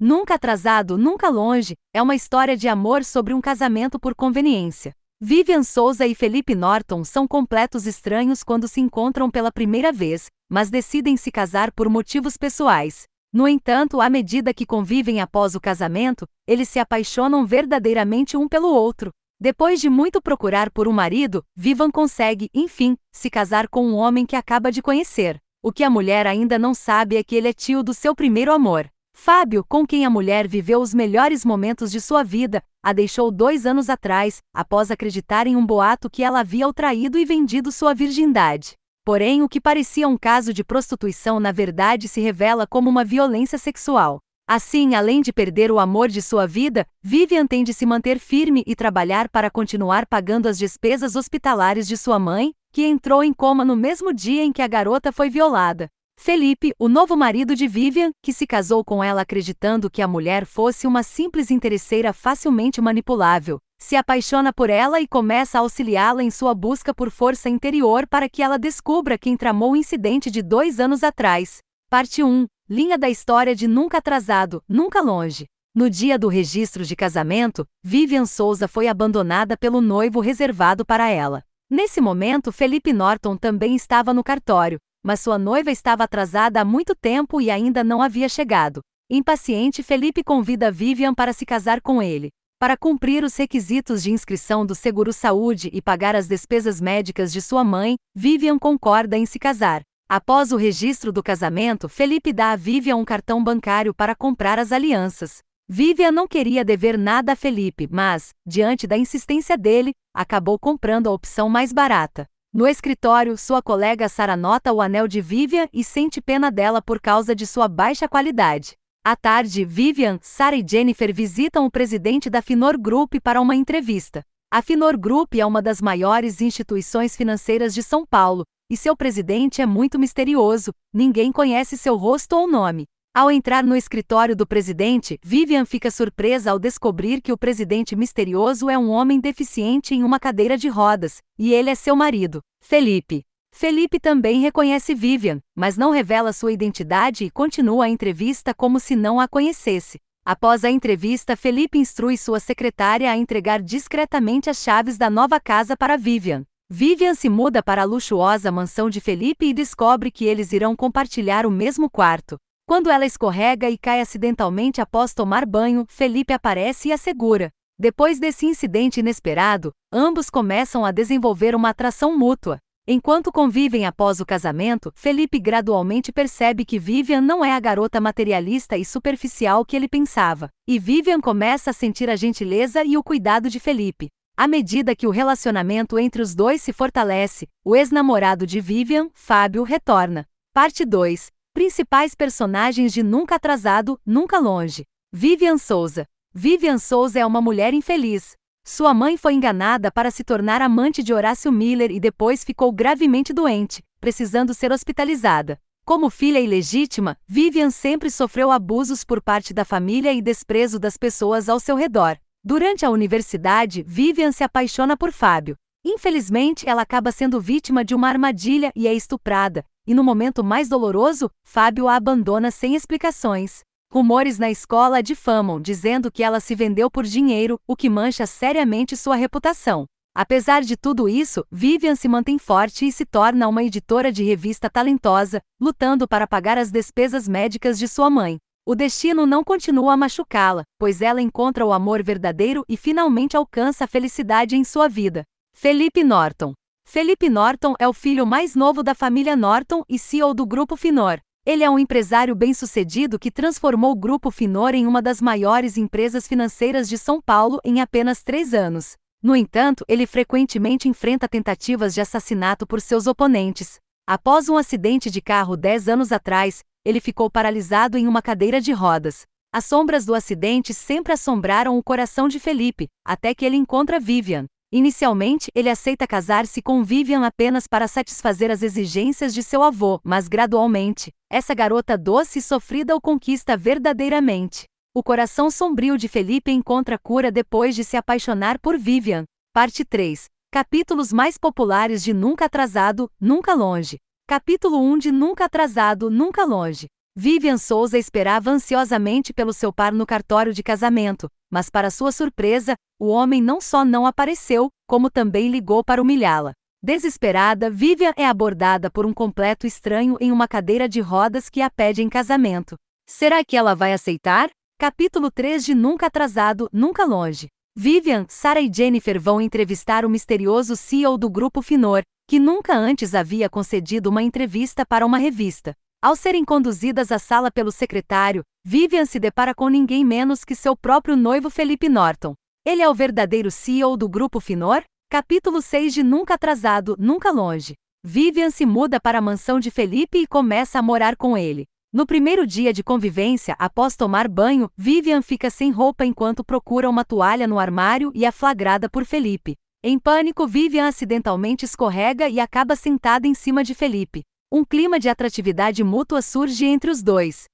Nunca atrasado, nunca longe, é uma história de amor sobre um casamento por conveniência. Vivian Souza e Felipe Norton são completos estranhos quando se encontram pela primeira vez, mas decidem se casar por motivos pessoais. No entanto, à medida que convivem após o casamento, eles se apaixonam verdadeiramente um pelo outro. Depois de muito procurar por um marido, Vivian consegue, enfim, se casar com um homem que acaba de conhecer. O que a mulher ainda não sabe é que ele é tio do seu primeiro amor. Fábio, com quem a mulher viveu os melhores momentos de sua vida, a deixou dois anos atrás, após acreditar em um boato que ela havia o traído e vendido sua virgindade. Porém, o que parecia um caso de prostituição na verdade se revela como uma violência sexual. Assim, além de perder o amor de sua vida, Vivian tem de se manter firme e trabalhar para continuar pagando as despesas hospitalares de sua mãe, que entrou em coma no mesmo dia em que a garota foi violada. Felipe, o novo marido de Vivian, que se casou com ela acreditando que a mulher fosse uma simples interesseira facilmente manipulável, se apaixona por ela e começa a auxiliá-la em sua busca por força interior para que ela descubra quem tramou o incidente de dois anos atrás. Parte 1 Linha da história de Nunca Atrasado, Nunca Longe. No dia do registro de casamento, Vivian Souza foi abandonada pelo noivo reservado para ela. Nesse momento, Felipe Norton também estava no cartório, mas sua noiva estava atrasada há muito tempo e ainda não havia chegado. Impaciente, Felipe convida Vivian para se casar com ele. Para cumprir os requisitos de inscrição do seguro-saúde e pagar as despesas médicas de sua mãe, Vivian concorda em se casar. Após o registro do casamento, Felipe dá a Vivian um cartão bancário para comprar as alianças. Vivian não queria dever nada a Felipe, mas, diante da insistência dele, acabou comprando a opção mais barata. No escritório, sua colega Sara nota o anel de Vivian e sente pena dela por causa de sua baixa qualidade. À tarde, Vivian, Sara e Jennifer visitam o presidente da Finor Group para uma entrevista. A Finor Group é uma das maiores instituições financeiras de São Paulo, e seu presidente é muito misterioso, ninguém conhece seu rosto ou nome. Ao entrar no escritório do presidente, Vivian fica surpresa ao descobrir que o presidente misterioso é um homem deficiente em uma cadeira de rodas, e ele é seu marido, Felipe. Felipe também reconhece Vivian, mas não revela sua identidade e continua a entrevista como se não a conhecesse. Após a entrevista, Felipe instrui sua secretária a entregar discretamente as chaves da nova casa para Vivian. Vivian se muda para a luxuosa mansão de Felipe e descobre que eles irão compartilhar o mesmo quarto. Quando ela escorrega e cai acidentalmente após tomar banho, Felipe aparece e a segura. Depois desse incidente inesperado, ambos começam a desenvolver uma atração mútua. Enquanto convivem após o casamento, Felipe gradualmente percebe que Vivian não é a garota materialista e superficial que ele pensava, e Vivian começa a sentir a gentileza e o cuidado de Felipe. À medida que o relacionamento entre os dois se fortalece, o ex-namorado de Vivian, Fábio, retorna. Parte 2 Principais personagens de Nunca Atrasado, Nunca Longe. Vivian Souza. Vivian Souza é uma mulher infeliz. Sua mãe foi enganada para se tornar amante de Horácio Miller e depois ficou gravemente doente, precisando ser hospitalizada. Como filha ilegítima, Vivian sempre sofreu abusos por parte da família e desprezo das pessoas ao seu redor. Durante a universidade, Vivian se apaixona por Fábio. Infelizmente, ela acaba sendo vítima de uma armadilha e é estuprada, e no momento mais doloroso, Fábio a abandona sem explicações. Rumores na escola a difamam, dizendo que ela se vendeu por dinheiro, o que mancha seriamente sua reputação. Apesar de tudo isso, Vivian se mantém forte e se torna uma editora de revista talentosa, lutando para pagar as despesas médicas de sua mãe. O destino não continua a machucá-la, pois ela encontra o amor verdadeiro e finalmente alcança a felicidade em sua vida. Felipe Norton Felipe Norton é o filho mais novo da família Norton e CEO do Grupo Finor. Ele é um empresário bem-sucedido que transformou o Grupo Finor em uma das maiores empresas financeiras de São Paulo em apenas três anos. No entanto, ele frequentemente enfrenta tentativas de assassinato por seus oponentes. Após um acidente de carro dez anos atrás, ele ficou paralisado em uma cadeira de rodas. As sombras do acidente sempre assombraram o coração de Felipe, até que ele encontra Vivian. Inicialmente, ele aceita casar-se com Vivian apenas para satisfazer as exigências de seu avô, mas gradualmente, essa garota doce e sofrida o conquista verdadeiramente. O coração sombrio de Felipe encontra cura depois de se apaixonar por Vivian. Parte 3. Capítulos mais populares de Nunca Atrasado, Nunca Longe. Capítulo 1 de Nunca Atrasado, Nunca Longe. Vivian Souza esperava ansiosamente pelo seu par no cartório de casamento, mas para sua surpresa, o homem não só não apareceu, como também ligou para humilhá-la. Desesperada, Vivian é abordada por um completo estranho em uma cadeira de rodas que a pede em casamento. Será que ela vai aceitar? Capítulo 3 de Nunca Atrasado, Nunca Longe. Vivian, Sarah e Jennifer vão entrevistar o misterioso CEO do grupo Finor, que nunca antes havia concedido uma entrevista para uma revista. Ao serem conduzidas à sala pelo secretário, Vivian se depara com ninguém menos que seu próprio noivo Felipe Norton. Ele é o verdadeiro CEO do grupo Finor? Capítulo 6 de Nunca Atrasado, Nunca Longe. Vivian se muda para a mansão de Felipe e começa a morar com ele. No primeiro dia de convivência, após tomar banho, Vivian fica sem roupa enquanto procura uma toalha no armário e é flagrada por Felipe. Em pânico, Vivian acidentalmente escorrega e acaba sentada em cima de Felipe. Um clima de atratividade mútua surge entre os dois.